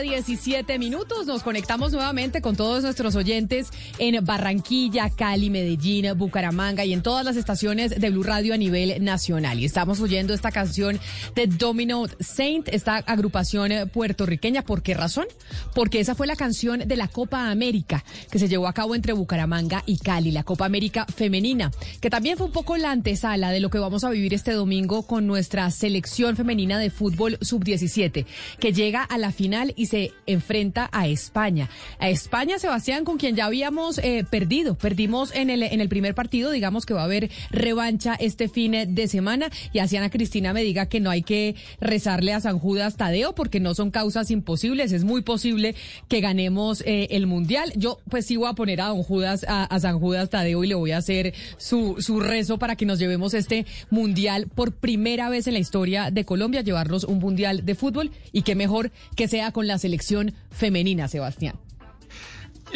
Día, 17 minutos. Nos conectamos nuevamente con todos nuestros oyentes en Barranquilla, Cali, Medellín, Bucaramanga y en todas las estaciones de Blue Radio a nivel nacional. Y estamos oyendo esta canción de Domino Saint, esta agrupación puertorriqueña. ¿Por qué razón? Porque esa fue la canción de la Copa América que se llevó a cabo entre Bucaramanga y Cali, la Copa América femenina, que también fue un poco la antesala de lo que vamos a vivir este domingo con nuestra selección femenina de fútbol sub-17, que llega a la final y se enfrenta a España. A España, Sebastián, con quien ya habíamos eh, perdido. Perdimos en el, en el primer partido, digamos que va a haber revancha este fin de semana. Y así Ana Cristina me diga que no hay que rezarle a San Judas Tadeo porque no son causas imposibles. Es muy posible que ganemos eh, el Mundial. Yo pues sí voy a poner a don Judas, a, San Judas Tadeo y le voy a hacer su, su rezo para que nos llevemos este Mundial por primera vez en la historia de Colombia, llevarnos un Mundial de fútbol y qué mejor que sea con la selección femenina, Sebastián.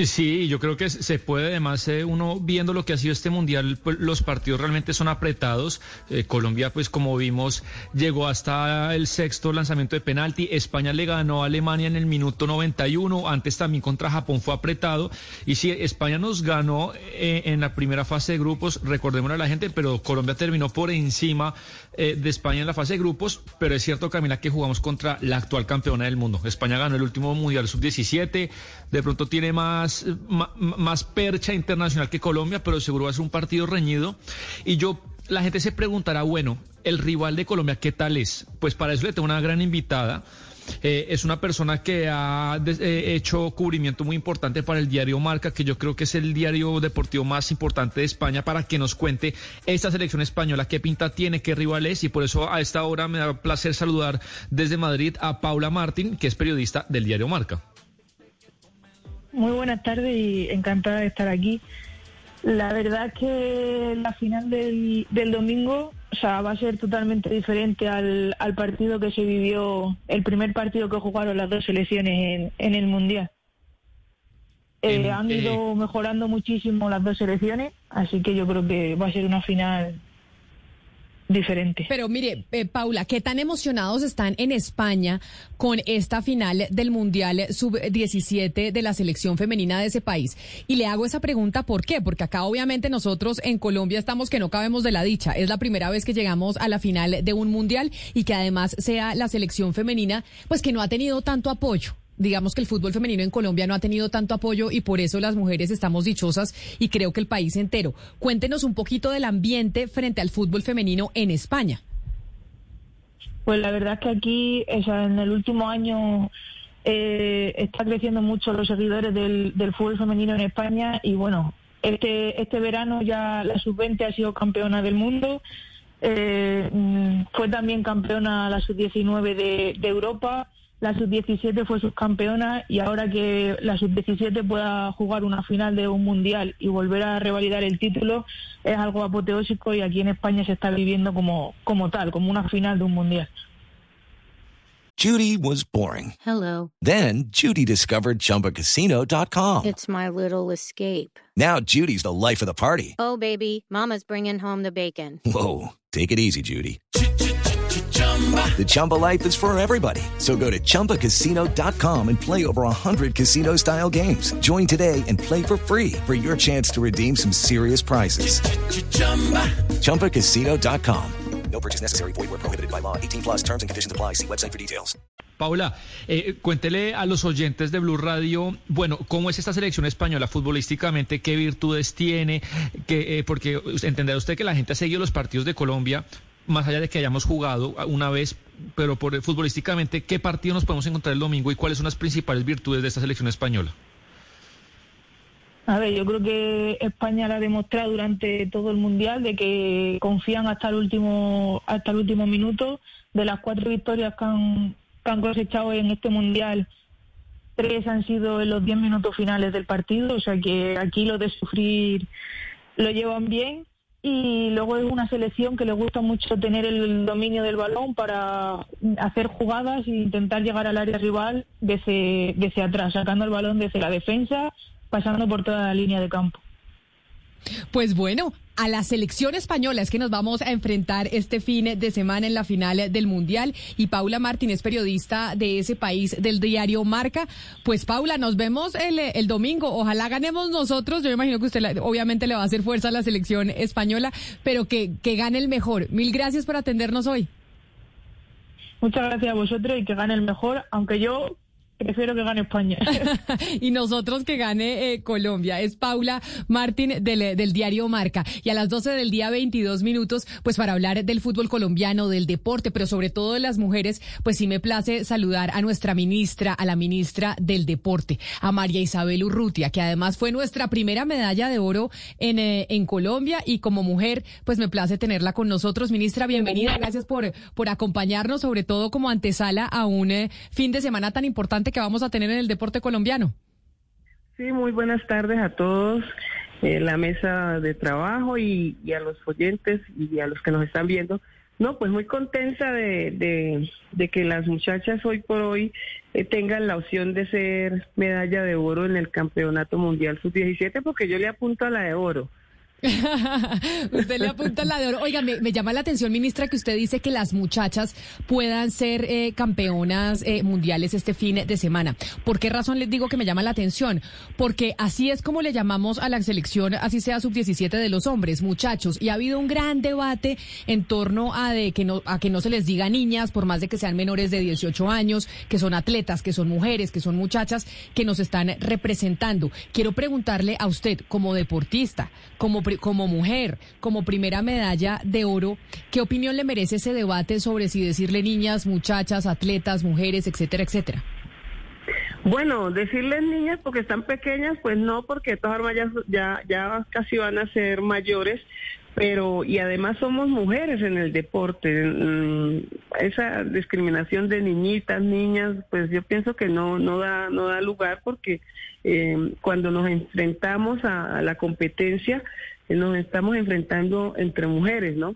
Sí, yo creo que se puede, además, eh, uno viendo lo que ha sido este mundial, pues, los partidos realmente son apretados. Eh, Colombia, pues como vimos, llegó hasta el sexto lanzamiento de penalti. España le ganó a Alemania en el minuto 91. Antes también contra Japón fue apretado. Y sí, España nos ganó eh, en la primera fase de grupos, recordémoslo a la gente, pero Colombia terminó por encima de España en la fase de grupos. Pero es cierto, Camila, que jugamos contra la actual campeona del mundo. España ganó el último mundial sub-17. De pronto tiene más más, más percha internacional que Colombia, pero seguro va a ser un partido reñido. Y yo, la gente se preguntará, bueno, el rival de Colombia, ¿qué tal es? Pues para eso le tengo una gran invitada. Eh, es una persona que ha eh, hecho cubrimiento muy importante para el diario Marca, que yo creo que es el diario deportivo más importante de España, para que nos cuente esta selección española, qué pinta tiene, qué rival es, y por eso a esta hora me da placer saludar desde Madrid a Paula Martín, que es periodista del diario Marca. Muy buenas tardes y encantada de estar aquí. La verdad es que la final del, del domingo o sea, va a ser totalmente diferente al, al, partido que se vivió, el primer partido que jugaron las dos selecciones en, en el Mundial. Eh, han ido mejorando muchísimo las dos selecciones, así que yo creo que va a ser una final diferente. Pero mire, eh, Paula, ¿qué tan emocionados están en España con esta final del Mundial Sub-17 de la selección femenina de ese país? Y le hago esa pregunta, ¿por qué? Porque acá obviamente nosotros en Colombia estamos que no cabemos de la dicha. Es la primera vez que llegamos a la final de un Mundial y que además sea la selección femenina, pues que no ha tenido tanto apoyo digamos que el fútbol femenino en Colombia no ha tenido tanto apoyo y por eso las mujeres estamos dichosas y creo que el país entero. Cuéntenos un poquito del ambiente frente al fútbol femenino en España. Pues la verdad es que aquí, en el último año eh, está creciendo mucho los seguidores del, fútbol femenino en España y bueno, este, este verano ya la sub-20 ha sido campeona del mundo. Eh, mm, fue también campeona la sub-19 de, de Europa la sub-17 fue subcampeona y ahora que la sub-17 pueda jugar una final de un mundial y volver a revalidar el título es algo apoteósico y aquí en España se está viviendo como, como tal, como una final de un mundial. Judy was boring. Hello. Then Judy discovered chumbacasino.com. It's my little escape. Now Judy's the life of the party. Oh, baby, Mama's bringing home the bacon. Whoa. Take it easy, Judy. The Chumba life is for everybody. So go to ChumbaCasino.com and play over 100 casino style games. Join today and play for free for your chance to redeem some serious prizes. Chumba. ChumbaCasino.com. No purchase necessary. Void where prohibited by law. 18 plus terms and conditions apply. See website for details. Paula, eh, cuéntele a los oyentes de Blue Radio, bueno, ¿cómo es esta selección española futbolísticamente? ¿Qué virtudes tiene? Que, eh, porque entenderá usted que la gente ha seguido los partidos de Colombia, más allá de que hayamos jugado una vez, pero por, futbolísticamente, ¿qué partido nos podemos encontrar el domingo y cuáles son las principales virtudes de esta selección española? A ver, yo creo que España la ha demostrado durante todo el mundial de que confían hasta el último hasta el último minuto. De las cuatro victorias que han, que han cosechado en este mundial, tres han sido en los diez minutos finales del partido. O sea que aquí lo de sufrir lo llevan bien. Y luego es una selección que le gusta mucho tener el dominio del balón para hacer jugadas e intentar llegar al área rival desde, desde atrás, sacando el balón desde la defensa pasando por toda la línea de campo. Pues bueno, a la selección española es que nos vamos a enfrentar este fin de semana en la final del Mundial. Y Paula Martínez, periodista de ese país del diario Marca. Pues Paula, nos vemos el, domingo. Ojalá ganemos nosotros. Yo me imagino que usted obviamente le va a hacer fuerza a la selección española, pero que, que gane el mejor. Mil gracias por atendernos hoy. Muchas gracias a vosotros y que gane el mejor, aunque yo Prefiero que gane España. y nosotros que gane eh, Colombia. Es Paula Martín del, del, diario Marca. Y a las 12 del día, 22 minutos, pues para hablar del fútbol colombiano, del deporte, pero sobre todo de las mujeres, pues sí me place saludar a nuestra ministra, a la ministra del deporte, a María Isabel Urrutia, que además fue nuestra primera medalla de oro en, eh, en Colombia y como mujer, pues me place tenerla con nosotros. Ministra, bienvenida. Gracias por, por acompañarnos, sobre todo como antesala a un eh, fin de semana tan importante que vamos a tener en el deporte colombiano. Sí, muy buenas tardes a todos en la mesa de trabajo y, a los oyentes y a los que nos están viendo. No, pues muy contenta de, de, que las muchachas hoy por hoy eh, tengan la opción de ser medalla de oro en el Campeonato Mundial Sub-17, porque yo le apunto a la de oro. usted le apunta la de oro. Oiga, me, llama la atención, ministra, que usted dice que las muchachas puedan ser eh, campeonas eh, mundiales este fin de semana. ¿Por qué razón les digo que me llama la atención? Porque así es como le llamamos a la selección, así sea sub-17 de los hombres, muchachos. Y ha habido un gran debate en torno a, que no, a que no se les diga niñas, por más de que sean menores de 18 años, que son atletas, que son mujeres, que son muchachas, que nos están representando. Quiero preguntarle a usted, como deportista, como como mujer, como primera medalla de oro, ¿qué opinión le merece ese debate sobre si decirle niñas, muchachas, atletas, mujeres, etcétera, etcétera? Bueno, decirles niñas porque están pequeñas, pues no, porque todas armas ya, ya, casi van a ser mayores, pero y además somos mujeres en el deporte. Mm, esa discriminación de niñitas, niñas, pues yo pienso que no no da no da lugar porque eh, cuando nos enfrentamos a la competencia nos estamos enfrentando entre mujeres, ¿no?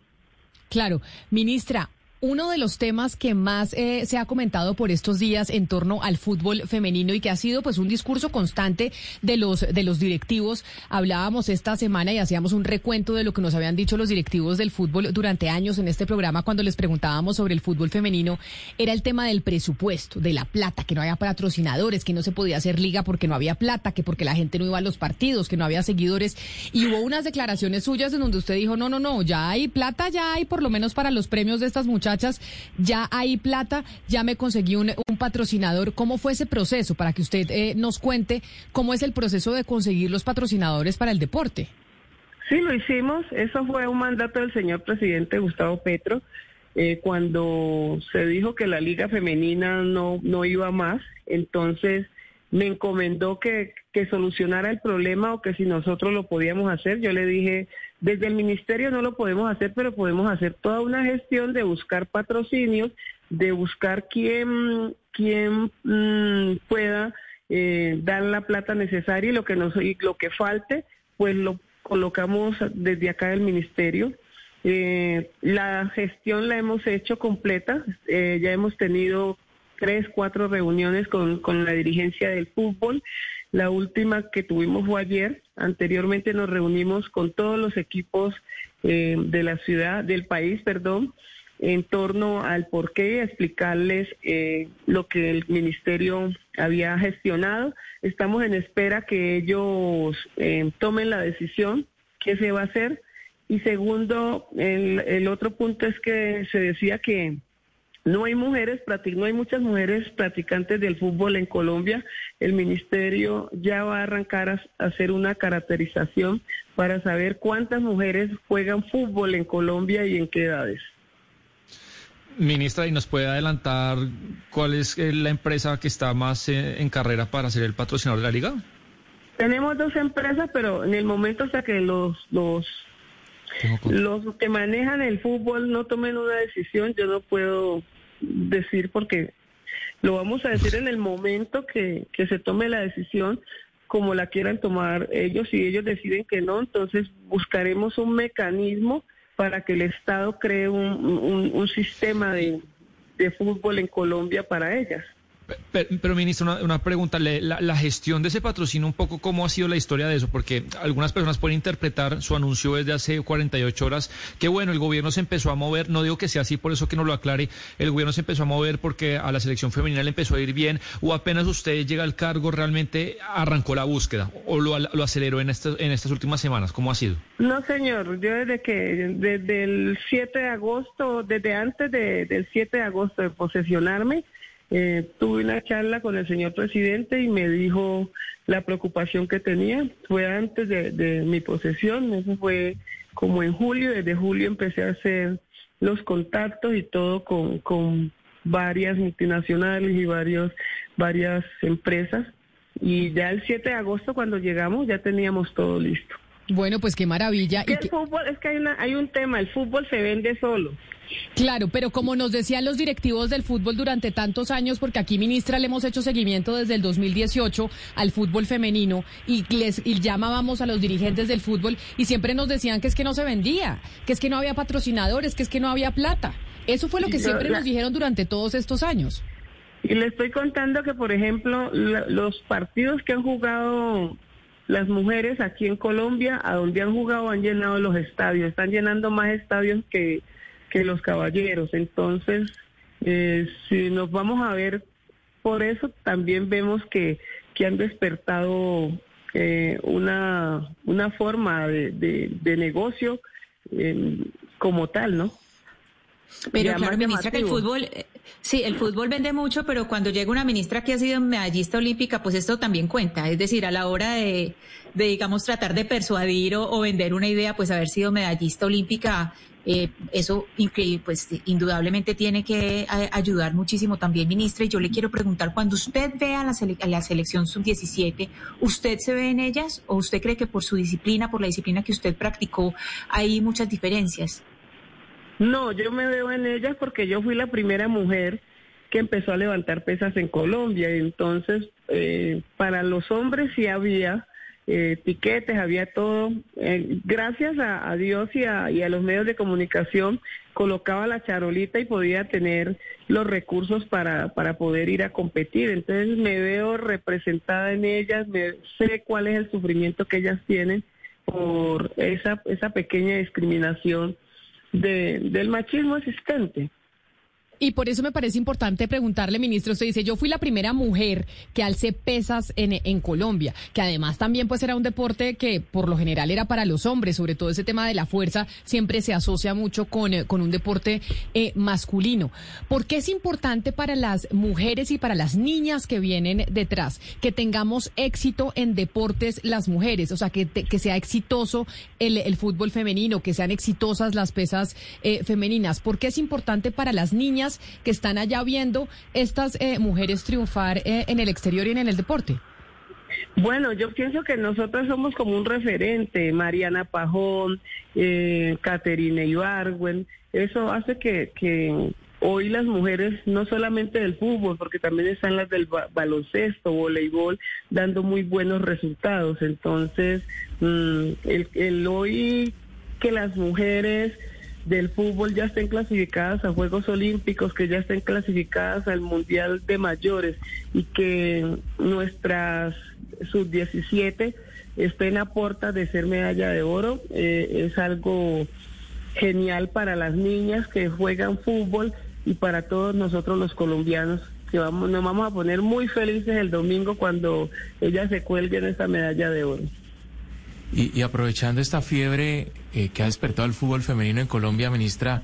Claro, ministra, uno de los temas que más eh, se ha comentado por estos días en torno al fútbol femenino y que ha sido pues un discurso constante de los de los directivos. Hablábamos esta semana y hacíamos un recuento de lo que nos habían dicho los directivos del fútbol durante años en este programa cuando les preguntábamos sobre el fútbol femenino. Era el tema del presupuesto, de la plata, que no había patrocinadores, que no se podía hacer liga porque no había plata, que porque la gente no iba a los partidos, que no había seguidores. Y hubo unas declaraciones suyas en donde usted dijo, no, no, no, ya hay plata, ya hay por lo menos para los premios de estas muchachas ya hay plata, ya me conseguí un, patrocinador. ¿Cómo fue ese proceso? Para que usted eh, nos cuente cómo es el proceso de conseguir los patrocinadores para el deporte. Sí, lo hicimos. Eso fue un mandato del señor presidente Gustavo Petro. Eh, cuando se dijo que la liga femenina no, no iba más, entonces me encomendó que, que, solucionara el problema o que si nosotros lo podíamos hacer. Yo le dije, desde el ministerio no lo podemos hacer, pero podemos hacer toda una gestión de buscar patrocinios, de buscar quién, quién mm, pueda eh, dar la plata necesaria y lo que, nos, lo que falte, pues lo colocamos desde acá del ministerio. Eh, la gestión la hemos hecho completa, eh, ya hemos tenido tres, cuatro reuniones con, con la dirigencia del fútbol. La última que tuvimos fue ayer. Anteriormente nos reunimos con todos los equipos eh, de la ciudad, del país, perdón, en torno al por qué, explicarles eh, lo que el ministerio había gestionado. Estamos en espera que ellos eh, tomen la decisión, qué se va a hacer. Y segundo, el, el otro punto es que se decía que no hay mujeres, no hay muchas mujeres practicantes del fútbol en Colombia. El ministerio ya va a arrancar a, hacer una caracterización para saber cuántas mujeres juegan fútbol en Colombia y en qué edades. Ministra, ¿y nos puede adelantar cuál es eh, la empresa que está más eh, en carrera para ser el patrocinador de la liga? Tenemos dos empresas, pero en el momento hasta que los los los que manejan el fútbol no tomen una decisión, yo no puedo decir porque lo vamos a decir en el momento que, que se tome la decisión como la quieran tomar ellos. Si ellos deciden que no, entonces buscaremos un mecanismo para que el Estado cree un, un, sistema de, de fútbol en Colombia para ellas. Pero, ministro, una, pregunta, la, gestión de ese patrocinio, un poco cómo ha sido la historia de eso, porque algunas personas pueden interpretar su anuncio desde hace 48 horas, que bueno, el gobierno se empezó a mover, no digo que sea así, por eso que no lo aclare, el gobierno se empezó a mover porque a la selección femenina le empezó a ir bien, o apenas usted llega al cargo, realmente arrancó la búsqueda, o lo, aceleró en, estas en estas últimas semanas, ¿cómo ha sido? No, señor, yo desde que, desde el 7 de agosto, desde antes del 7 de agosto de posesionarme, eh, tuve una charla con el señor presidente y me dijo la preocupación que tenía. Fue antes de, mi posesión, eso fue como en julio. Desde julio empecé a hacer los contactos y todo con, con varias multinacionales y varios, varias empresas. Y ya el 7 de agosto cuando llegamos ya teníamos todo listo. Bueno, pues qué maravilla. y el fútbol, es que hay, una, hay un tema, el fútbol se vende solo. Claro, pero como nos decían los directivos del fútbol durante tantos años, porque aquí, ministra, le hemos hecho seguimiento desde el 2018 al fútbol femenino y les llamábamos a los dirigentes del fútbol y siempre nos decían que es que no se vendía, que es que no había patrocinadores, que es que no había plata. Eso fue lo que siempre nos dijeron durante todos estos años. Y le estoy contando que, por ejemplo, los partidos que han jugado las mujeres aquí en Colombia, a donde han jugado, han llenado los estadios, están llenando más estadios que que los caballeros. Entonces, eh, si nos vamos a ver por eso, también vemos que, que han despertado eh, una, una forma de, de, negocio eh, como tal, ¿no? Pero claro, ministra, que el fútbol, sí, el fútbol vende mucho, pero cuando llega una ministra que ha sido medallista olímpica, pues esto también cuenta. Es decir, a la hora de, de digamos, tratar de persuadir o, o, vender una idea, pues haber sido medallista olímpica eh, eso pues indudablemente tiene que ayudar muchísimo también, ministra. Y yo le quiero preguntar, cuando usted ve a la, la selección sub-17, ¿usted se ve en ellas o usted cree que por su disciplina, por la disciplina que usted practicó, hay muchas diferencias? No, yo me veo en ellas porque yo fui la primera mujer que empezó a levantar pesas en Colombia. Entonces, eh, para los hombres sí había eh, tiquetes, había todo. Eh, gracias a, Dios y a, los medios de comunicación, colocaba la charolita y podía tener los recursos para, para poder ir a competir. Entonces me veo representada en ellas, me, sé cuál es el sufrimiento que ellas tienen por esa, esa pequeña discriminación de, del machismo existente. Y por eso me parece importante preguntarle, ministro, usted dice, yo fui la primera mujer que alcé pesas en, en, Colombia, que además también pues era un deporte que por lo general era para los hombres, sobre todo ese tema de la fuerza siempre se asocia mucho con, eh, con un deporte eh, masculino. ¿Por qué es importante para las mujeres y para las niñas que vienen detrás que tengamos éxito en deportes las mujeres? O sea, que, que sea exitoso el, el, fútbol femenino, que sean exitosas las pesas eh, femeninas. ¿Por qué es importante para las niñas? Que están allá viendo estas eh, mujeres triunfar eh, en el exterior y en el deporte? Bueno, yo pienso que nosotros somos como un referente, Mariana Pajón, eh, Caterina Ibargüen, eso hace que, que hoy las mujeres, no solamente del fútbol, porque también están las del baloncesto, voleibol, dando muy buenos resultados. Entonces, mm, el, el hoy que las mujeres del fútbol ya estén clasificadas a Juegos Olímpicos, que ya estén clasificadas al Mundial de Mayores y que nuestras sub-17 estén a puerta de ser medalla de oro. Eh, es algo genial para las niñas que juegan fútbol y para todos nosotros los colombianos que vamos, nos vamos a poner muy felices el domingo cuando ellas se cuelguen esta medalla de oro. Y, aprovechando esta fiebre eh, que ha despertado el fútbol femenino en Colombia, ministra,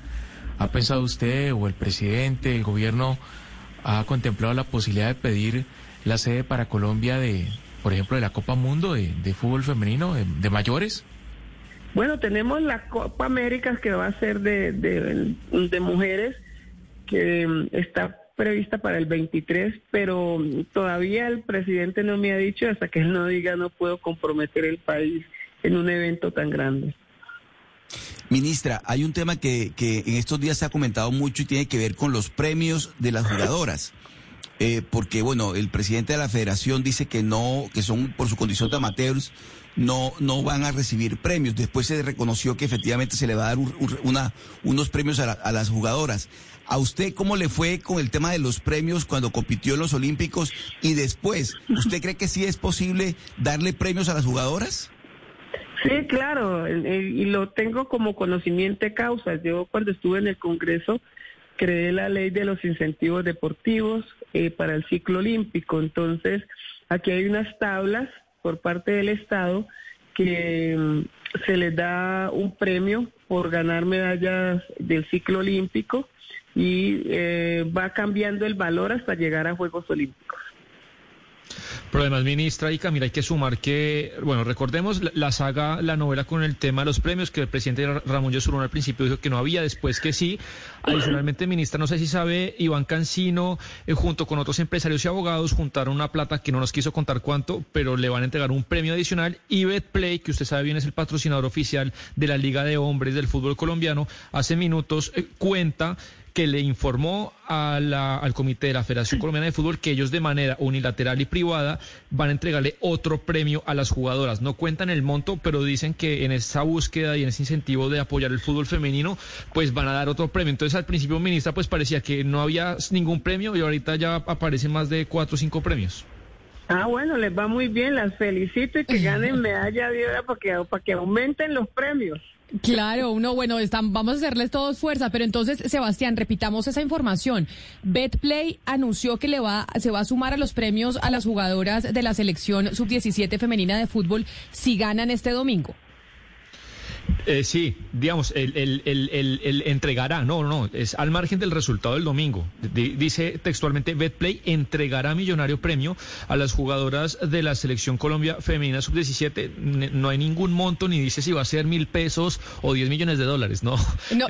¿ha pensado usted o el presidente, el gobierno, ha contemplado la posibilidad de pedir la sede para Colombia de, por ejemplo, de la Copa Mundo de, fútbol femenino, de, mayores? Bueno, tenemos la Copa América que va a ser de, de, de mujeres, que mm, está prevista para el 23, pero todavía el presidente no me ha dicho, hasta que él no diga, no puedo comprometer el país en un evento tan grande. Ministra, hay un tema que, que en estos días se ha comentado mucho y tiene que ver con los premios de las jugadoras. Eh, porque, bueno, el presidente de la federación dice que no, que son por su condición de amateurs, no, no van a recibir premios. Después se reconoció que efectivamente se le va a dar una, unos premios a, a las jugadoras. ¿A usted cómo le fue con el tema de los premios cuando compitió en los Olímpicos? Y después, ¿usted cree que sí es posible darle premios a las jugadoras? Sí, claro, y lo tengo como conocimiento de causa. Yo cuando estuve en el Congreso creé la ley de los incentivos deportivos eh, para el ciclo olímpico. Entonces, aquí hay unas tablas por parte del Estado que mm, se les da un premio por ganar medallas del ciclo olímpico y eh, va cambiando el valor hasta llegar a Juegos Olímpicos. Pero además, ministra y Camila, hay que sumar que, bueno, recordemos la, saga, la novela con el tema de los premios, que el presidente Ramón Yesurún al principio dijo que no había, después que sí. Adicionalmente, ministra, no sé si sabe, Iván Cancino, eh, junto con otros empresarios y abogados, juntaron una plata que no nos quiso contar cuánto, pero le van a entregar un premio adicional. Y Betplay, que usted sabe bien es el patrocinador oficial de la Liga de Hombres del Fútbol Colombiano, hace minutos eh, cuenta que le informó al comité de la Federación Colombiana de Fútbol que ellos de manera unilateral y privada van a entregarle otro premio a las jugadoras. No cuentan el monto, pero dicen que en esa búsqueda y en ese incentivo de apoyar el fútbol femenino, pues van a dar otro premio. Entonces al principio, ministra, pues parecía que no había ningún premio y ahorita ya aparecen más de cuatro o cinco premios. Ah, bueno, les va muy bien, las felicito y que ganen medalla de oro para para que aumenten los premios. Claro, uno, bueno, están, vamos a hacerles todos fuerza, pero entonces, Sebastián, repitamos esa información. Betplay anunció que le va, se va a sumar a los premios a las jugadoras de la selección sub-17 femenina de fútbol si ganan este domingo. Eh, sí, digamos, el, el, el, entregará, no, no, es al margen del resultado del domingo. dice textualmente, Betplay entregará millonario premio a las jugadoras de la selección Colombia femenina sub-17. No hay ningún monto ni dice si va a ser mil pesos o diez millones de dólares, ¿no? no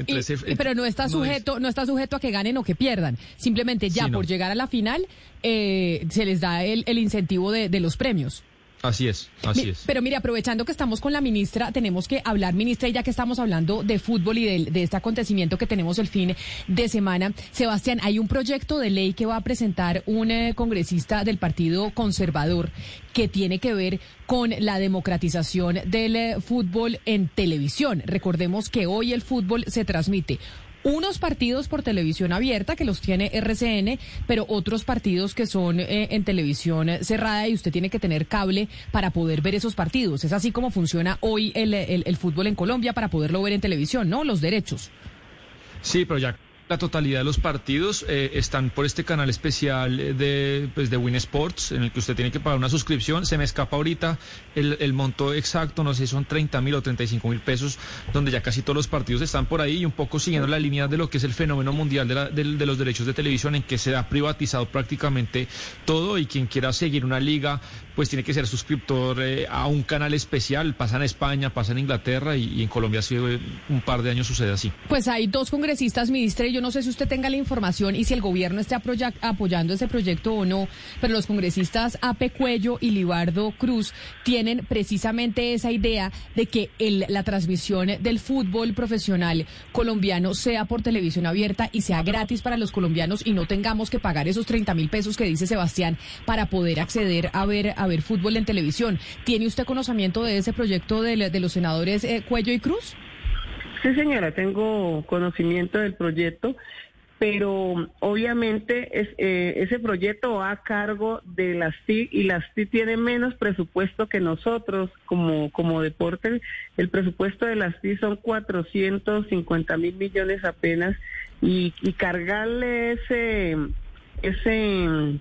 pero no está sujeto, no, está sujeto a que ganen o que pierdan. Simplemente ya por llegar a la final eh, se les da el, incentivo de los premios. Así es, así es. Pero mire, aprovechando que estamos con la ministra, tenemos que hablar, ministra, y ya que estamos hablando de fútbol y de, este acontecimiento que tenemos el fin de semana. Sebastián, hay un proyecto de ley que va a presentar un eh, congresista del Partido Conservador que tiene que ver con la democratización del eh, fútbol en televisión. Recordemos que hoy el fútbol se transmite unos partidos por televisión abierta que los tiene RCN, pero otros partidos que son eh, en televisión cerrada y usted tiene que tener cable para poder ver esos partidos. Es así como funciona hoy el, el fútbol en Colombia para poderlo ver en televisión, ¿no? Los derechos. Sí, pero ya la totalidad de los partidos eh, están por este canal especial de, pues, de Win Sports, en el que usted tiene que pagar una suscripción. Se me escapa ahorita el, monto exacto, no sé si son 30 mil o 35 mil pesos, donde ya casi todos los partidos están por ahí y un poco siguiendo la línea de lo que es el fenómeno mundial de, de los derechos de televisión, en que se ha privatizado prácticamente todo y quien quiera seguir una liga pues tiene que ser suscriptor eh, a un canal especial. Pasa en España, pasa en Inglaterra y, en Colombia hace un par de años sucede así. Pues hay dos congresistas, ministra, y yo no sé si usted tenga la información y si el gobierno esté apoyando ese proyecto o no, pero los congresistas Ape Cuello y Libardo Cruz tienen precisamente esa idea de que el, la transmisión del fútbol profesional colombiano sea por televisión abierta y sea gratis para los colombianos y no tengamos que pagar esos 30 mil pesos que dice Sebastián para poder acceder a ver a ver fútbol en televisión. ¿Tiene usted conocimiento de ese proyecto de, los senadores eh, Cuello y Cruz? Sí, señora, tengo conocimiento del proyecto, pero obviamente eh, ese proyecto va a cargo de las TIC y las TIC tiene menos presupuesto que nosotros como, como deporte. El presupuesto de las TIC son 450 mil millones apenas y, y cargarle ese, ese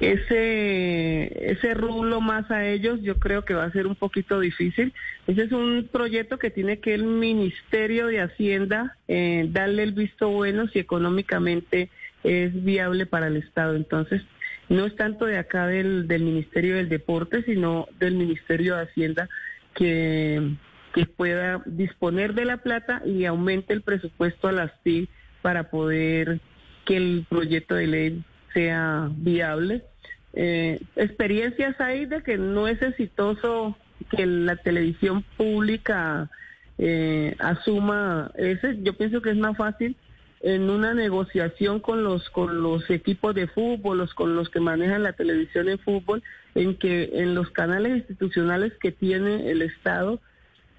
ese, ese rulo más a ellos, yo creo que va a ser un poquito difícil. Ese es un proyecto que tiene que el Ministerio de Hacienda eh, darle el visto bueno si económicamente es viable para el Estado. Entonces, no es tanto de acá del, del Ministerio del Deporte, sino del Ministerio de Hacienda que, que pueda disponer de la plata y aumente el presupuesto a las TIC para poder que el proyecto de ley sea viable. Eh, experiencias hay de que no es exitoso que la televisión pública eh, asuma ese. Yo pienso que es más fácil en una negociación con los con los equipos de fútbol, los con los que manejan la televisión de fútbol, en que en los canales institucionales que tiene el Estado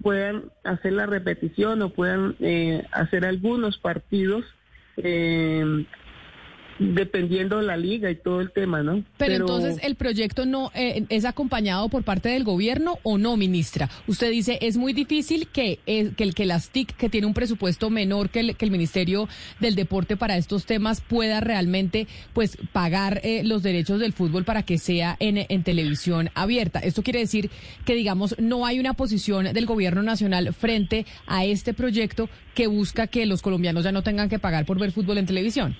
puedan hacer la repetición o puedan eh, hacer algunos partidos eh, dependiendo de la liga y todo el tema, ¿no? Pero, entonces el proyecto no eh, es acompañado por parte del gobierno o no, ministra. Usted dice es muy difícil que, eh, que el que las TIC, que tiene un presupuesto menor que el, que el Ministerio del Deporte para estos temas, pueda realmente pues pagar eh, los derechos del fútbol para que sea en, en televisión abierta. Esto quiere decir que digamos no hay una posición del gobierno nacional frente a este proyecto que busca que los colombianos ya no tengan que pagar por ver fútbol en televisión.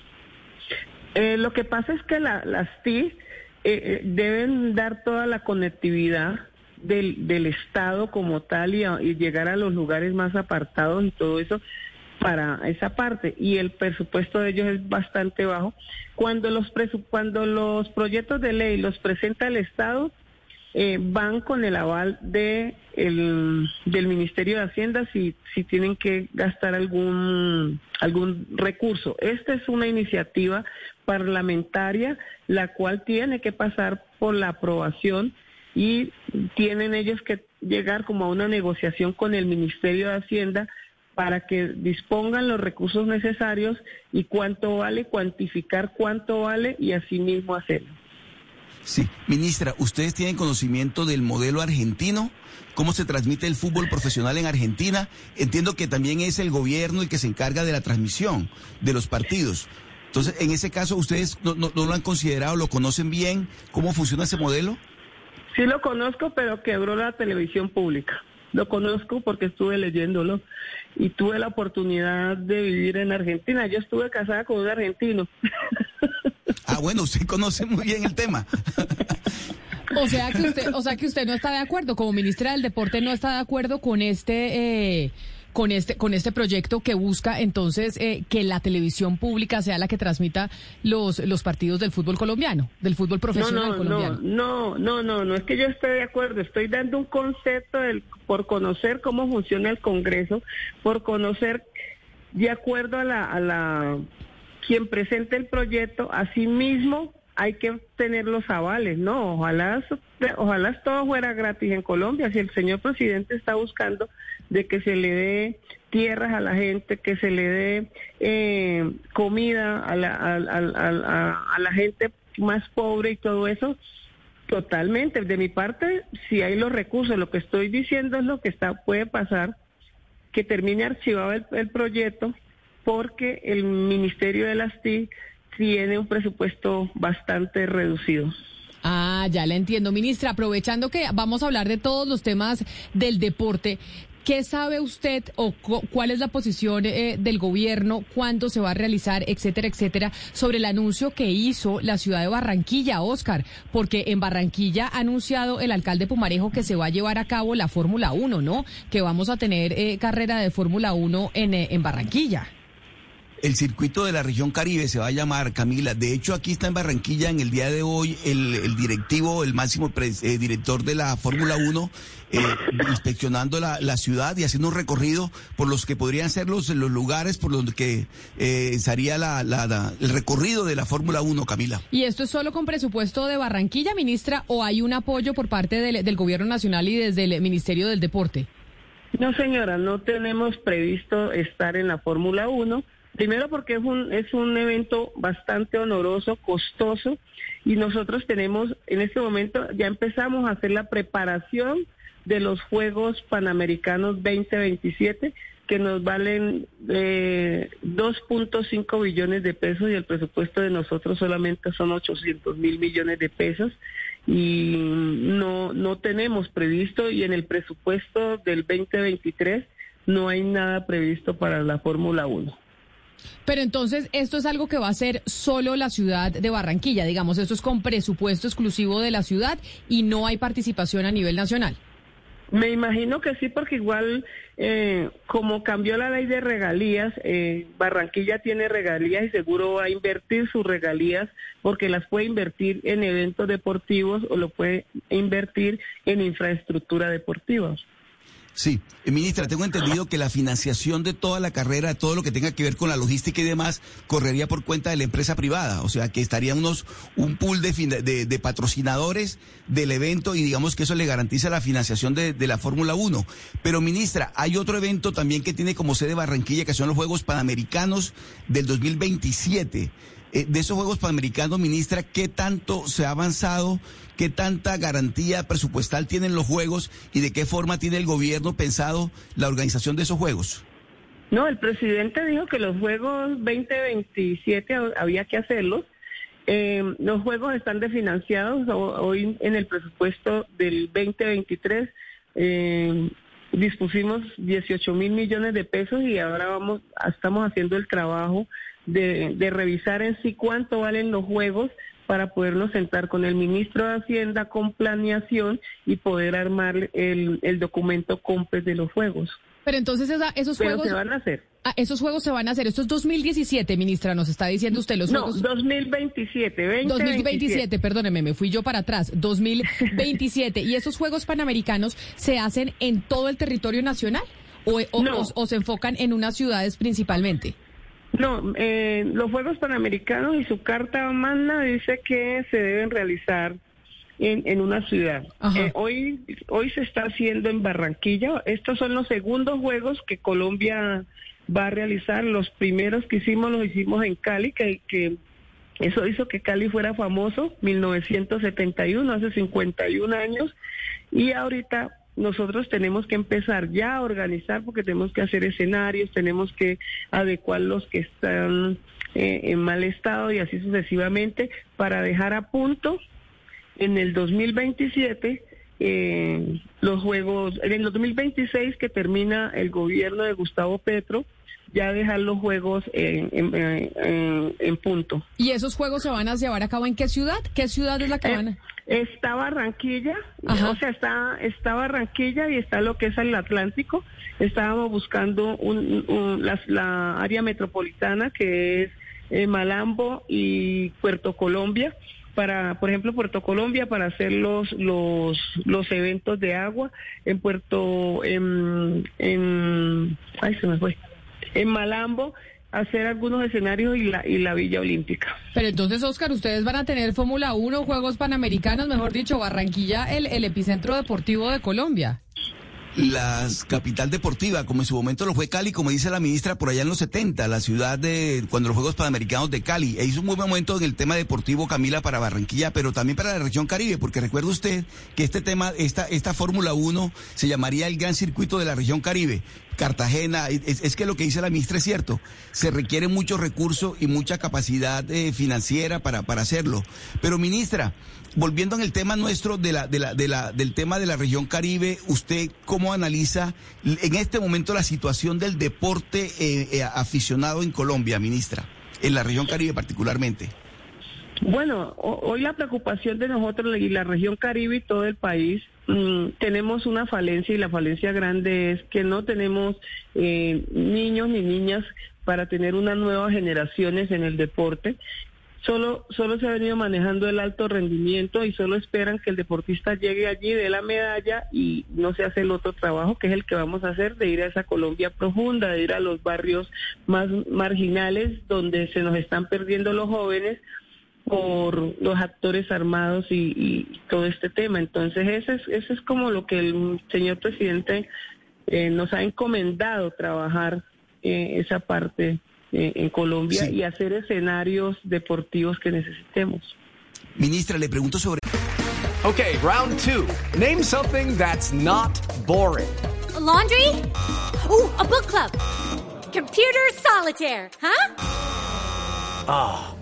Eh, lo que pasa es que las TI eh, eh, deben dar toda la conectividad del, del Estado como tal y, llegar a los lugares más apartados y todo eso para esa parte y el presupuesto de ellos es bastante bajo. Cuando los cuando los proyectos de ley los presenta el Estado eh, van con el aval de el, del Ministerio de Hacienda si, si tienen que gastar algún, algún recurso. Esta es una iniciativa parlamentaria la cual tiene que pasar por la aprobación y tienen ellos que llegar como a una negociación con el Ministerio de Hacienda para que dispongan los recursos necesarios y cuánto vale, cuantificar cuánto vale y asimismo hacerlo. Sí, ministra, ¿ustedes tienen conocimiento del modelo argentino? ¿Cómo se transmite el fútbol profesional en Argentina? Entiendo que también es el gobierno el que se encarga de la transmisión de los partidos. Entonces, en ese caso, ¿ustedes no, lo han considerado, lo conocen bien? ¿Cómo funciona ese modelo? Sí lo conozco, pero quebró la televisión pública. Lo conozco porque estuve leyéndolo y tuve la oportunidad de vivir en Argentina. Yo estuve casada con un argentino. Ah, bueno, usted conoce muy bien el tema. O sea que usted, o sea que usted no está de acuerdo, como ministra del Deporte no está de acuerdo con este, eh, con este, con este proyecto que busca entonces eh, que la televisión pública sea la que transmita los, los partidos del fútbol colombiano, del fútbol profesional no, no, colombiano. No, no, no, no, es que yo esté de acuerdo, estoy dando un concepto del, por conocer cómo funciona el Congreso, por conocer de acuerdo a la, a la quien presente el proyecto, asimismo hay que tener los avales, ¿no? Ojalá, ojalá todo fuera gratis en Colombia. Si el señor presidente está buscando de que se le dé tierras a la gente, que se le dé eh, comida a la, a, la gente más pobre y todo eso, totalmente. De mi parte, si hay los recursos, lo que estoy diciendo es lo que está puede pasar, que termine archivado el proyecto porque el Ministerio de las TIC tiene un presupuesto bastante reducido. Ah, ya la entiendo, ministra. Aprovechando que vamos a hablar de todos los temas del deporte, ¿Qué sabe usted o cuál es la posición eh, del gobierno, cuándo se va a realizar, etcétera, etcétera, sobre el anuncio que hizo la ciudad de Barranquilla, Oscar? Porque en Barranquilla ha anunciado el alcalde Pumarejo que se va a llevar a cabo la Fórmula 1, ¿no? Que vamos a tener eh, carrera de Fórmula 1 en, eh, en Barranquilla el circuito de la región Caribe se va a llamar, Camila. De hecho, aquí está en Barranquilla en el día de hoy el, directivo, el máximo eh, director de la Fórmula 1, eh, inspeccionando la, ciudad y haciendo un recorrido por los que podrían ser los, los lugares por los que eh, sería el recorrido de la Fórmula 1, Camila. ¿Y esto es solo con presupuesto de Barranquilla, ministra, o hay un apoyo por parte del, del Gobierno Nacional y desde el Ministerio del Deporte? No, señora, no tenemos previsto estar en la Fórmula 1 Primero porque es un, es un evento bastante honoroso, costoso, y nosotros tenemos, en este momento, ya empezamos a hacer la preparación de los Juegos Panamericanos 2027, que nos valen eh, 2.5 billones de pesos y el presupuesto de nosotros solamente son 800 mil millones de pesos y no, no tenemos previsto y en el presupuesto del 2023 no hay nada previsto para la Fórmula 1. Pero entonces, esto es algo que va a ser solo la ciudad de Barranquilla, digamos, esto es con presupuesto exclusivo de la ciudad y no hay participación a nivel nacional. Me imagino que sí, porque igual eh, como cambió la ley de regalías, eh, Barranquilla tiene regalías y seguro va a invertir sus regalías porque las puede invertir en eventos deportivos o lo puede invertir en infraestructura deportiva. Sí, eh, ministra, tengo entendido que la financiación de toda la carrera, todo lo que tenga que ver con la logística y demás, correría por cuenta de la empresa privada. O sea, que estaría unos, un pool de, de, patrocinadores del evento y digamos que eso le garantiza la financiación de, de la Fórmula 1. Pero, ministra, hay otro evento también que tiene como sede Barranquilla, que son los Juegos Panamericanos del 2027. Eh, de esos Juegos Panamericanos, ministra, ¿qué tanto se ha avanzado? ¿Qué tanta garantía presupuestal tienen los Juegos y de qué forma tiene el gobierno pensado la organización de esos Juegos? No, el presidente dijo que los Juegos 2027 había que hacerlos. Eh, los Juegos están desfinanciados. Hoy en el presupuesto del 2023 eh, dispusimos 18 mil millones de pesos y ahora vamos, estamos haciendo el trabajo de, revisar en sí cuánto valen los juegos para podernos sentar con el ministro de Hacienda con planeación y poder armar el, el documento COMPES de los juegos. Pero entonces esos juegos... se van a hacer. Ah, esos juegos se van a hacer. Esto es 2017, ministra, nos está diciendo usted los juegos. No, 2027, 2027, perdóneme, me fui yo para atrás. 2027. ¿Y esos Juegos Panamericanos se hacen en todo el territorio nacional o, o se enfocan en unas ciudades principalmente? No, eh, los Juegos Panamericanos y su carta magna dice que se deben realizar en, en una ciudad. Eh, hoy, hoy se está haciendo en Barranquilla. Estos son los segundos Juegos que Colombia va a realizar. Los primeros que hicimos los hicimos en Cali, que, que eso hizo que Cali fuera famoso, 1971, hace 51 años. Y ahorita nosotros tenemos que empezar ya a organizar porque tenemos que hacer escenarios, tenemos que adecuar los que están eh, en mal estado y así sucesivamente para dejar a punto en el 2027 eh, los juegos, en el 2026 que termina el gobierno de Gustavo Petro, ya dejar los juegos en, en, punto. ¿Y esos juegos se van a llevar a cabo en qué ciudad? ¿Qué ciudad es la que eh, van a...? Está Barranquilla, o sea, está, está Barranquilla y está lo que es el Atlántico. Estábamos buscando un, la, área metropolitana que es eh, Malambo y Puerto Colombia para, por ejemplo, Puerto Colombia para hacer los los, los eventos de agua en Puerto en, en ay se me fue en Malambo hacer algunos escenarios y la, y la Villa Olímpica. Pero entonces, Oscar, ustedes van a tener Fórmula 1, Juegos Panamericanos, mejor dicho, Barranquilla, el, el epicentro deportivo de Colombia la capital deportiva, como en su momento lo fue Cali, como dice la ministra, por allá en los 70, la ciudad de cuando los Juegos Panamericanos de Cali. E hizo un buen momento en el tema deportivo, Camila, para Barranquilla, pero también para la región Caribe, porque recuerda usted que este tema, esta, esta Fórmula 1 se llamaría el Gran Circuito de la región Caribe. Cartagena, es, que lo que dice la ministra es cierto, se requiere mucho recurso y mucha capacidad eh, financiera para, para hacerlo. Pero ministra, volviendo en el tema nuestro de la, de la, de la, del tema de la región Caribe, ¿usted cómo analiza en este momento la situación del deporte eh, eh, aficionado en Colombia, ministra? En la región Caribe particularmente. Bueno, hoy la preocupación de nosotros y la región Caribe y todo el país, mm, tenemos una falencia y la falencia grande es que no tenemos eh, niños ni niñas para tener unas nuevas generaciones en el deporte. Solo, solo se ha venido manejando el alto rendimiento y solo esperan que el deportista llegue allí, dé la medalla y no se hace el otro trabajo que es el que vamos a hacer de ir a esa Colombia profunda, de ir a los barrios más marginales donde se nos están perdiendo los jóvenes por los actores armados y, todo este tema. Entonces, ese es, ese es como lo que el señor presidente eh, nos ha encomendado trabajar eh, esa parte eh, en Colombia y hacer escenarios deportivos que necesitemos. Ministra, le pregunto sobre. Okay, round two. Name something that's not boring. laundry? Ooh, a book club. Computer solitaire, huh? Ah, oh,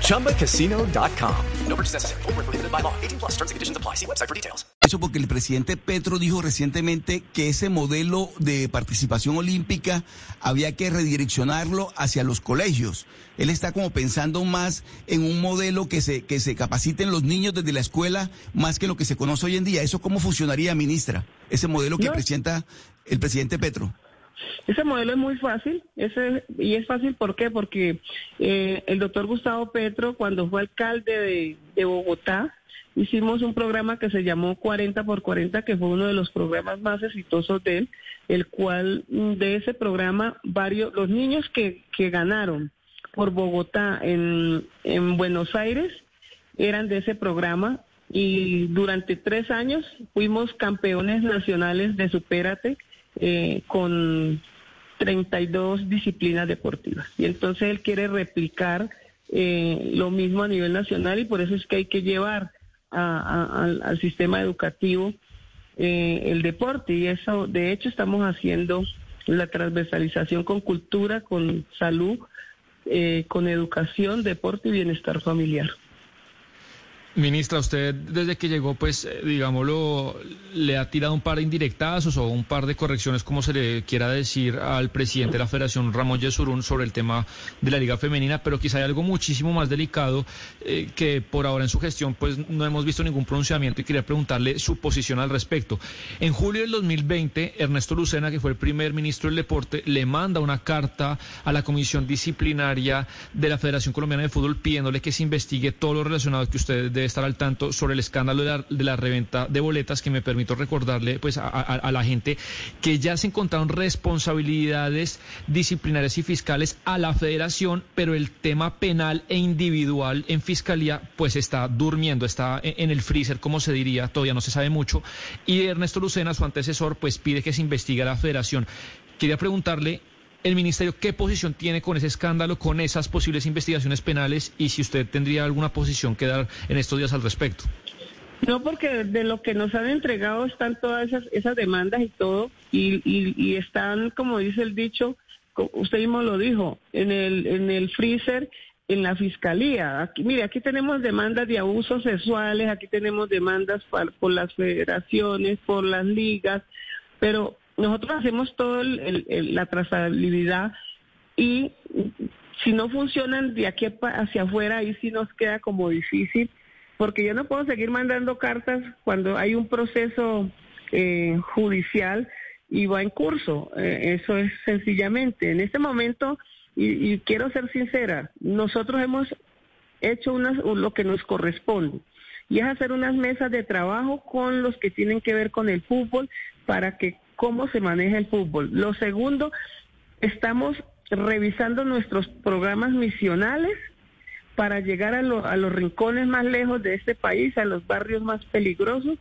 ChumbaCasino.com. No purchase necessary. Void where prohibited by law. 18 plus terms and conditions apply. See website for details. Eso porque el presidente Petro dijo recientemente que ese modelo de participación olímpica había que redireccionarlo hacia los colegios. Él está como pensando más en un modelo que se, que se capaciten los niños desde la escuela más que lo que se conoce hoy en día. ¿Eso cómo funcionaría, ministra? Ese modelo que No. presenta el presidente Petro. Ese modelo es muy fácil, ese, y es fácil ¿por qué? Porque eh, el doctor Gustavo Petro, cuando fue alcalde de, de Bogotá, hicimos un programa que se llamó 40 por 40, que fue uno de los programas más exitosos de él, el cual mm, de ese programa varios, los niños que, que ganaron por Bogotá en, en Buenos Aires eran de ese programa y durante tres años fuimos campeones nacionales de Supérate eh, con 32 disciplinas deportivas. Y entonces él quiere replicar eh, lo mismo a nivel nacional y por eso es que hay que llevar a- al sistema educativo eh, el deporte. Y eso, de hecho, estamos haciendo la transversalización con cultura, con salud, eh, con educación, deporte y bienestar familiar. Ministra, usted desde que llegó, pues, eh, digámoslo, le ha tirado un par de indirectazos o un par de correcciones, como se le quiera decir, al presidente de la Federación, Ramón Yesurún, sobre el tema de la Liga Femenina, pero quizá hay algo muchísimo más delicado eh, que por ahora en su gestión, pues, no hemos visto ningún pronunciamiento y quería preguntarle su posición al respecto. En julio del 2020, Ernesto Lucena, que fue el primer ministro del Deporte, le manda una carta a la Comisión Disciplinaria de la Federación Colombiana de Fútbol pidiéndole que se investigue todo lo relacionado que usted debe estar al tanto sobre el escándalo de la, reventa de boletas, que me permito recordarle pues a, la gente que ya se encontraron responsabilidades disciplinarias y fiscales a la federación, pero el tema penal e individual en fiscalía pues está durmiendo, está en, en el freezer, como se diría, todavía no se sabe mucho. Y Ernesto Lucena, su antecesor, pues pide que se investigue a la federación. Quería preguntarle el ministerio qué posición tiene con ese escándalo, con esas posibles investigaciones penales y si usted tendría alguna posición que dar en estos días al respecto. No, porque de lo que nos han entregado están todas esas, esas demandas y todo, y, están, como dice el dicho, usted mismo lo dijo, en el, en el freezer, en la fiscalía. Aquí, mire, aquí tenemos demandas de abusos sexuales, aquí tenemos demandas por las federaciones, por las ligas, pero nosotros hacemos el- la trazabilidad y si no funcionan de aquí hacia afuera, ahí sí nos queda como difícil, porque yo no puedo seguir mandando cartas cuando hay un proceso eh, judicial y va en curso. Eh, eso es sencillamente. En este momento, y, y quiero ser sincera, nosotros hemos hecho unas, lo que nos corresponde y es hacer unas mesas de trabajo con los que tienen que ver con el fútbol para que cómo se maneja el fútbol. Lo segundo, estamos revisando nuestros programas misionales para llegar a, lo- a los rincones más lejos de este país, a los barrios más peligrosos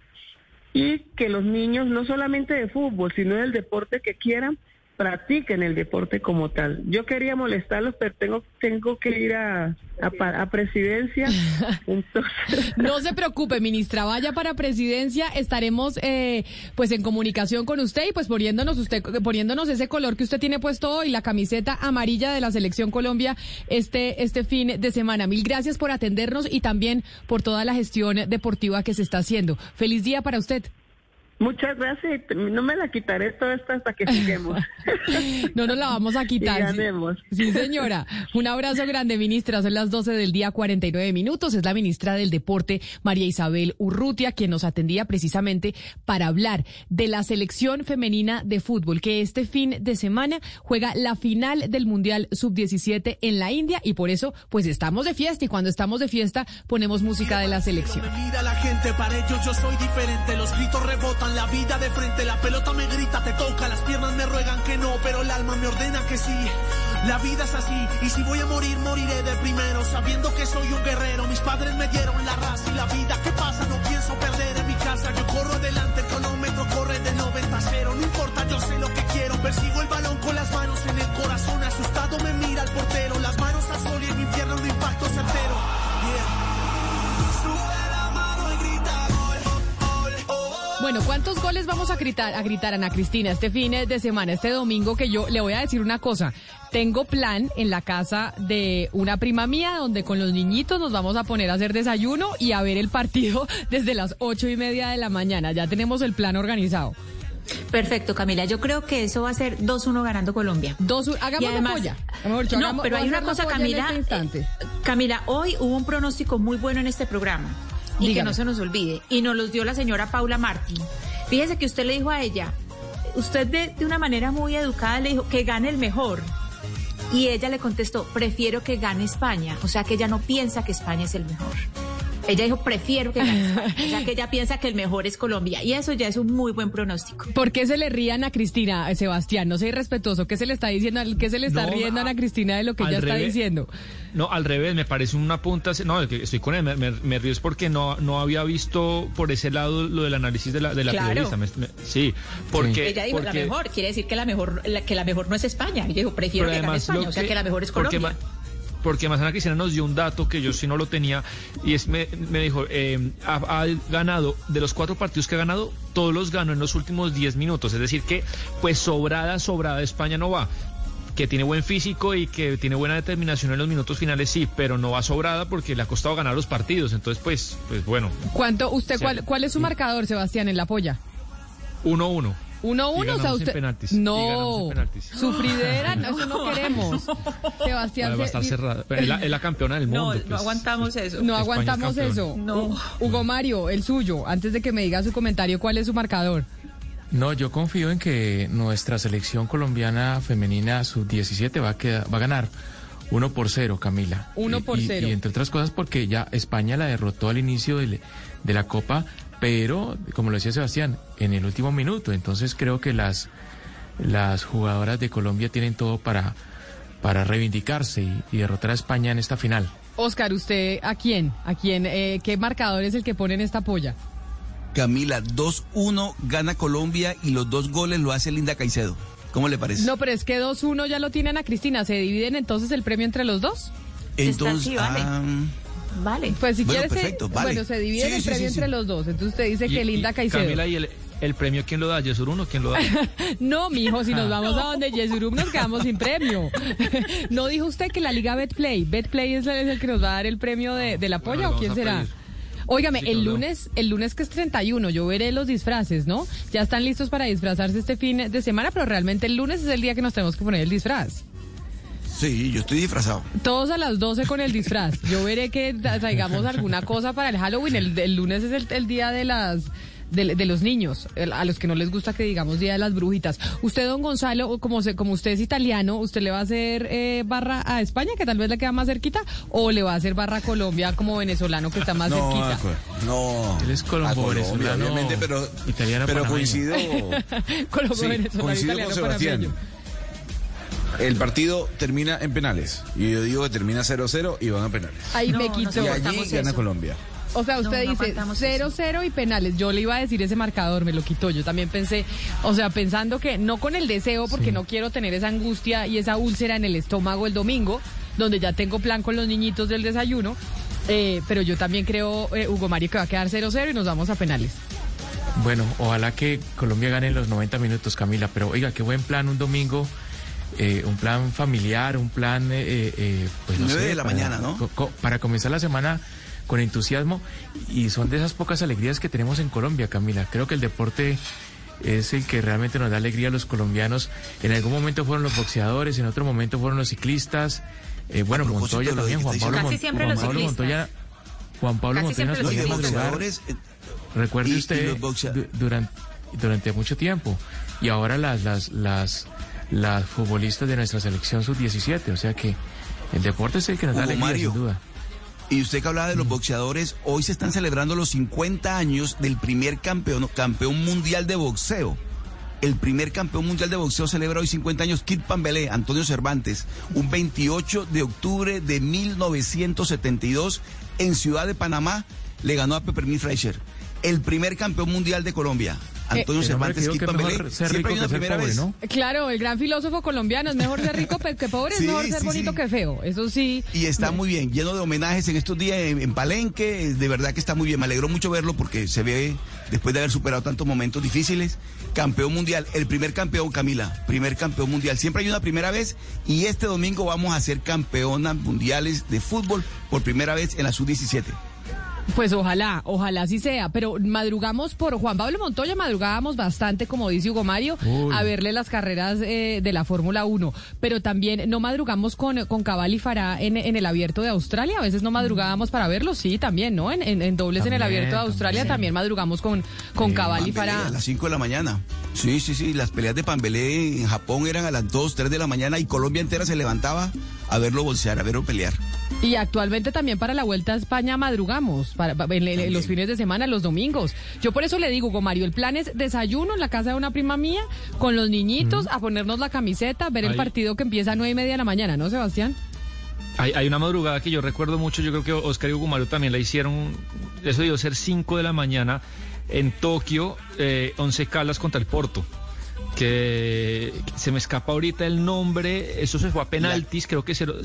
y que los niños, no solamente de fútbol, sino del deporte que quieran, practiquen el deporte como tal. Yo quería molestarlos, pero tengo, tengo que ir a, a, a presidencia. Entonces, No se preocupe, ministra, vaya para presidencia, estaremos eh, pues en comunicación con usted y pues poniéndonos usted poniéndonos ese color que usted tiene puesto hoy, la camiseta amarilla de la selección Colombia este este fin de semana. Mil gracias por atendernos y también por toda la gestión deportiva que se está haciendo. Feliz día para usted. Muchas gracias. y No me la quitaré toda esta hasta que juguemos. No nos la vamos a quitar. Y sí. ganemos. Sí, señora. Un abrazo grande, ministra. Son las 12 del día, 49 minutos. Es la ministra del Deporte, María Isabel Urrutia, quien nos atendía precisamente para hablar de la selección femenina de fútbol, que este fin de semana juega la final del Mundial Sub-17 en la India y por eso, pues estamos de fiesta y cuando estamos de fiesta ponemos música de la selección. Mira la gente, para ellos yo soy diferente. Los gritos rebotan, la vida de frente. La pelota me grita, te toca. Las piernas me ruegan que no, pero el alma me ordena que sí. La vida es así, y si voy a morir, moriré de primero. Sabiendo que soy un guerrero. Mis padres me dieron la raza y la vida. ¿Qué pasa? No pienso perder en mi casa. Yo corro adelante, el cronómetro corre de 90 a 0. No importa, yo sé lo que quiero. Persigo el balón con las manos en el corazón. Asustado me mira el portero. Las manos a sol y en mi infierno un impacto certero. Bueno, ¿cuántos goles vamos a gritar, a gritar, Ana Cristina, este fin de semana, este domingo? Que yo le voy a decir una cosa. Tengo plan en la casa de una prima mía, donde con los niñitos nos vamos a poner a hacer desayuno y a ver el partido desde las ocho y media de la mañana. Ya tenemos el plan organizado. Perfecto, Camila. Yo creo que eso va a ser 2-1 ganando Colombia. 2-1. Hagamos la polla. no, pero hay una cosa, Camila. Este eh, Camila, hoy hubo un pronóstico muy bueno en este programa. Y que no se nos olvide. Y nos los dio la señora Paula Martín. Fíjese que usted le dijo a ella, usted de, de una manera muy educada le dijo que gane el mejor. Y ella le contestó, prefiero que gane España. O sea que ella no piensa que España es el mejor. Ella dijo, prefiero que gane España. O sea que ella piensa que el mejor es Colombia. Y eso ya es un muy buen pronóstico. ¿Por qué se le rían a Cristina, Sebastián? No soy respetuoso. ¿Qué se le está diciendo? ¿Qué se le está riendo a Ana Cristina de lo que ella está diciendo? No, al revés, me parece una punta. No, estoy con él, me, río es porque no, no había visto por ese lado lo del análisis de la, de la periodista. sí, porque. Ella dijo la mejor, quiere decir que la mejor, que la mejor no es España. Ella dijo, prefiero que gane España, o sea que la mejor es Colombia porque más Ana Cristina nos dio un dato que yo sí no lo tenía y es me, me dijo, eh, ha, ganado, de los cuatro partidos que ha ganado, todos los ganó en los últimos diez minutos, es decir que pues sobrada, sobrada España no va que tiene buen físico y que tiene buena determinación en los minutos finales, sí, pero no va sobrada porque le ha costado ganar los partidos. Entonces, pues, pues bueno. ¿Cuánto, usted, cuál, cuál es su marcador, Sebastián, en la polla? 1-1. 1-1, o sea, usted. No, sufridera, eso no queremos. Sebastián. Va a estar cerrada. Es la, es la, campeona del mundo. No, no pues. aguantamos eso. No aguantamos eso. No. Hugo Mario, el suyo, antes de que me diga su comentario, ¿cuál es su marcador? No, yo confío en que nuestra selección colombiana femenina sub-17 va, a va a ganar 1 por 0, Camila. 1 por 0. Y, entre otras cosas porque ya España la derrotó al inicio de, de la Copa pero como lo decía Sebastián, en el último minuto. Entonces creo que las, las jugadoras de Colombia tienen todo para, para reivindicarse y, derrotar a España en esta final. Oscar, ¿usted a quién? ¿A quién? Eh, ¿Qué marcador es el que pone en esta polla? Camila, 2-1 gana Colombia y los dos goles lo hace Linda Caicedo. ¿Cómo le parece? No, pero es que 2-1 ya lo tienen a Cristina. ¿Se dividen entonces el premio entre los dos? Entonces, Vale. Pues si quieres, bueno, se divide el premio entre los dos. Entonces usted dice que Linda Caicedo. Camila, ¿y el, premio quién lo da? ¿Yesurum o quién lo da? no, mijo, si nos vamos a donde Yesurum nos quedamos sin premio. ¿No dijo usted que la Liga Betplay, Betplay es, el que nos va a dar el premio de, de la polla o quién será? Óigame, el lunes, el lunes que es 31, yo veré los disfraces, ¿no? Ya están listos para disfrazarse este fin de semana, pero realmente el lunes es el día que nos tenemos que poner el disfraz. Sí, yo estoy disfrazado. Todos a las 12 con el disfraz. Yo veré que traigamos alguna cosa para el Halloween. El, lunes es el, día de las... De, los niños, a los que no les gusta que digamos Día de las Brujitas. Usted, don Gonzalo, como, se, como usted es italiano, ¿usted le va a hacer eh, barra a España, que tal vez le queda más cerquita, o le va a hacer barra a Colombia como venezolano, que está más cerquita? No, él es colombo venezolano, obviamente, pero, italiano pero coincido. colombo venezolano, italiano Sebastián. El partido termina en penales. Y yo digo que termina 0-0 y van a penales. Ahí me quito. y allí gana Colombia. O sea, usted dice 0-0 y penales. Yo le iba a decir ese marcador, me lo quitó. Yo también pensé, o sea, pensando que no con el deseo, porque no quiero tener esa angustia y esa úlcera en el estómago el domingo, donde ya tengo plan con los niñitos del desayuno. Eh, pero yo también creo, eh, Hugo Mario, que va a quedar 0-0 y nos vamos a penales. Bueno, ojalá que Colombia gane los 90 minutos, Camila. Pero oiga, qué buen plan un domingo eh, un plan familiar, un plan, eh, eh, pues no de la mañana, ¿no? para comenzar la semana con entusiasmo y son de esas pocas alegrías que tenemos en Colombia, Camila. Creo que el deporte es el que realmente nos da alegría a los colombianos. En algún momento fueron los boxeadores, en otro momento fueron los ciclistas. bueno, Montoya también, Juan Pablo, Montoya. Juan Pablo Montoya nos Recuerde usted durante, durante mucho tiempo. Y ahora las, las, las las futbolistas de nuestra selección sub-17. O sea que el deporte es el que nos da alegría, sin duda. Y usted que hablaba de los boxeadores, hoy se están celebrando los 50 años del primer campeón, campeón mundial de boxeo. El primer campeón mundial de boxeo celebra hoy 50 años, Kid Pambelé, Antonio Cervantes, un 28 de octubre de 1972 en Ciudad de Panamá, le ganó a Peppermint Fleischer, el primer campeón mundial de Colombia. Antonio Eh, Cervantes ser Siempre hay rico una que primera pobre, vez. ¿no? Claro, el gran filósofo colombiano, es mejor ser rico que pobre, es mejor ser sí, bonito sí. que feo. Eso sí. Y está muy bien, lleno de homenajes en estos días en, en Palenque, de verdad que está muy bien, me alegró mucho verlo porque se ve, después de haber superado tantos momentos difíciles, campeón mundial, el primer campeón Camila, primer campeón mundial, siempre hay una primera vez y este domingo vamos a ser campeonas mundiales de fútbol por primera vez en la sub-17. Pues ojalá, ojalá así sea. Pero madrugamos por Juan Pablo Montoya, madrugábamos bastante, como dice Hugo Mario, Uy. a verle las carreras eh, de la Fórmula 1. Pero también no madrugamos con, con Cabal y Farah en, en el abierto de Australia. A veces no madrugábamos para verlos, sí, también, ¿no? En, en- en dobles en el abierto de Australia también, también. madrugamos con, con Cabal y Farah. A las 5 de la mañana. Sí, sí, sí, las peleas de Pambelé en Japón eran a las 2, 3 de la mañana y Colombia entera se levantaba a verlo bolsear, a verlo pelear. Y actualmente también para la Vuelta a España madrugamos, para, pa- en, en- en los fines de semana, los domingos. Yo por eso le digo, Hugo Mario, el plan es desayuno en la casa de una prima mía, con los niñitos, a ponernos la camiseta, ver el partido que empieza a nueve y media de la mañana, ¿no, Sebastián? Hay, hay una madrugada que yo recuerdo mucho, yo creo que Oscar y Hugo Mario también la hicieron, eso debió ser 5 de la mañana en Tokio, eh, 11 calas contra el Porto. Que se me escapa ahorita el nombre, eso se fue a penaltis, creo que cero,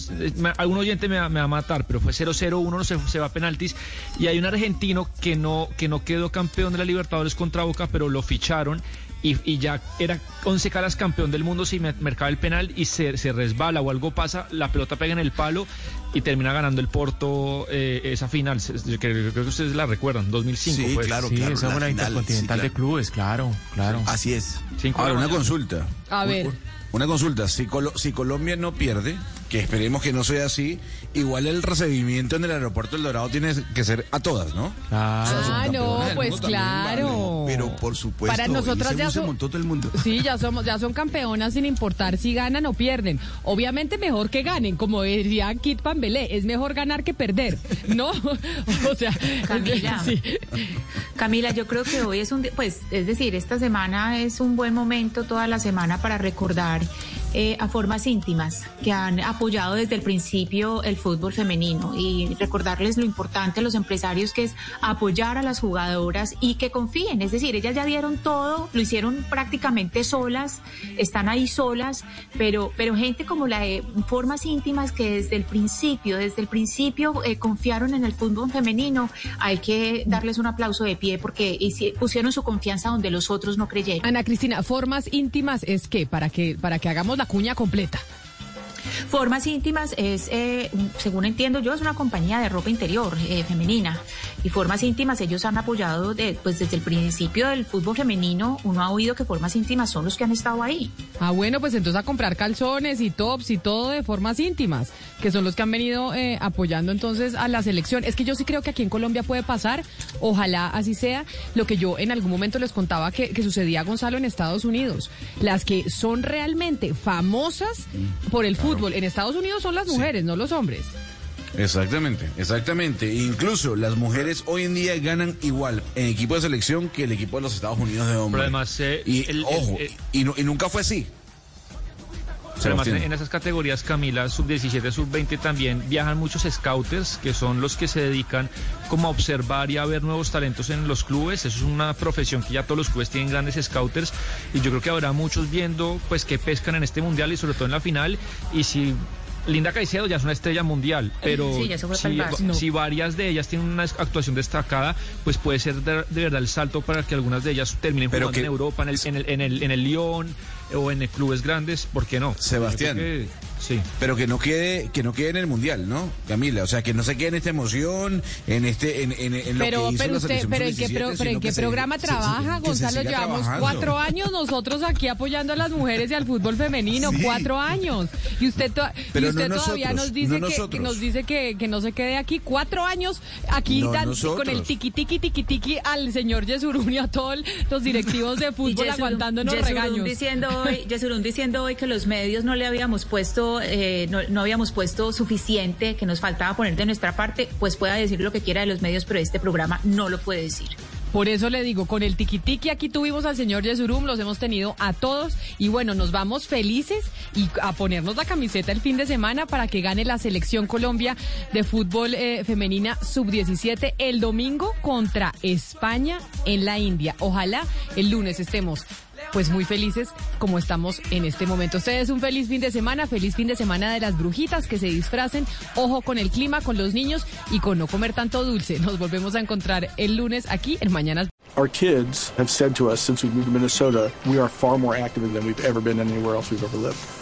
algún oyente me va, me va a matar, pero fue 0-0-1, se, se va a penaltis. Y hay un argentino que no, que no quedó campeón de la Libertadores contra Boca, pero lo ficharon y, y ya era 11 caras campeón del mundo si me- marcaba el penal y se, se resbala o algo pasa, la pelota pega en el palo y termina ganando el Porto eh, esa final. Se- Creo, creo que ustedes la recuerdan, 2005 Sí, fue. claro, Sí, claro. esa fue la final, Intercontinental sí, claro. de Clubes, claro, claro. Así es. Cinco Ahora, una consulta. A ver. Una consulta. Si, Colo- si Colombia no pierde, que esperemos que no sea así, igual el recibimiento en el aeropuerto del Dorado tiene que ser a todas, ¿no? Ah, no, campeonas del pues claro. Pero por supuesto, Para nosotras ya son- montó todo el mundo. Sí, ya somos, ya son campeonas sin importar si ganan o pierden. Obviamente mejor que ganen, como decía Kit Pambelé, es mejor ganar que perder, ¿no? O sea, Camila. sí. Camila, yo creo que hoy es un, pues, es decir, esta semana es un buen momento toda la semana para recordar eh, a formas íntimas que han apoyado desde el principio el fútbol femenino. Y recordarles lo importante a los empresarios que es apoyar a las jugadoras y que confíen, es decir, ellas ya dieron todo, lo hicieron prácticamente solas, están ahí solas, pero, pero gente como la de formas íntimas que desde el principio, desde el principio eh, confiaron en el fútbol femenino, hay que darles un aplauso de pie porque pusieron su confianza donde los otros no creyeron. Ana Cristina, formas íntimas es que para que para que hagamos la cuña completa. Formas íntimas es, eh, según entiendo yo, es una compañía de ropa interior eh, femenina. Y Formas íntimas, ellos han apoyado de- pues desde el principio del fútbol femenino. Uno ha oído que Formas íntimas son los que han estado ahí. Ah, bueno, pues entonces a comprar calzones y tops y todo de formas íntimas, que son los que han venido eh, apoyando entonces a la selección. Es que yo sí creo que aquí en Colombia puede pasar, ojalá así sea, lo que yo en algún momento les contaba que, que sucedía a Gonzalo en Estados Unidos. Las que son realmente famosas por el fútbol en Estados Unidos son las mujeres, no los hombres. Exactamente, exactamente. Incluso las mujeres hoy en día ganan igual en equipo de selección que el equipo de los Estados Unidos de hombres. Además, eh, y el- ojo, el- y, nu- y nunca fue así. Además en esas categorías, Camila, sub-17, sub-20 también viajan muchos scouters, que son los que se dedican como a observar y a ver nuevos talentos en los clubes. Eso es una profesión que ya todos los clubes tienen grandes scouters y yo creo que habrá muchos viendo pues que pescan en este mundial y sobre todo en la final. Y si Linda Caicedo ya es una estrella mundial, pero Sí, si, el varias de ellas tienen una actuación destacada, pues puede ser de, de verdad el salto para que algunas de ellas terminen Pero jugando que- en Europa, en el, en el, en el, en el Lyon o en clubes grandes, ¿por qué no? Sebastián. Sí. Pero que no quede, que no quede en el mundial, ¿no, Camila? O sea, que no se quede en esta emoción, en este, en, en, en lo Pero, que hizo pero la usted, selección pero en qué, sub-17, pro- pero en qué programa se- trabaja, se Gonzalo. Llevamos trabajando. cuatro años nosotros aquí apoyando a las mujeres y al fútbol femenino, Sí. cuatro años. Y usted, to- y usted no todavía nosotros, nos dice no que, que nos dice que, que no se quede aquí cuatro años aquí No dan- nosotros. con el tiqui tiqui tiqui tiqui al señor Yesurún y a todos los directivos de fútbol Yesurún- aguantándonos Yesurún regaños. Diciendo hoy, Yesurún diciendo hoy que los medios no le habíamos eh, no, no habíamos puesto suficiente, que nos faltaba poner de nuestra parte, pues pueda decir lo que quiera de los medios, pero este programa no lo puede decir. Por eso le digo, con el tiquitiqui aquí tuvimos al señor Yesurum, los hemos tenido a todos y bueno, nos vamos felices y a ponernos la camiseta el fin de semana para que gane la selección Colombia de fútbol eh, femenina sub-17 el domingo contra España en la India. Ojalá el lunes estemos pues muy felices como estamos en este momento. Ustedes un feliz fin de semana, feliz fin de semana de las brujitas que se disfracen. Ojo con el clima, con los niños y con no comer tanto dulce. Nos volvemos a encontrar el lunes aquí en Mañanas. Our kids have said to us since we moved to Minnesota, we are far more active than we've ever been anywhere else we've ever lived.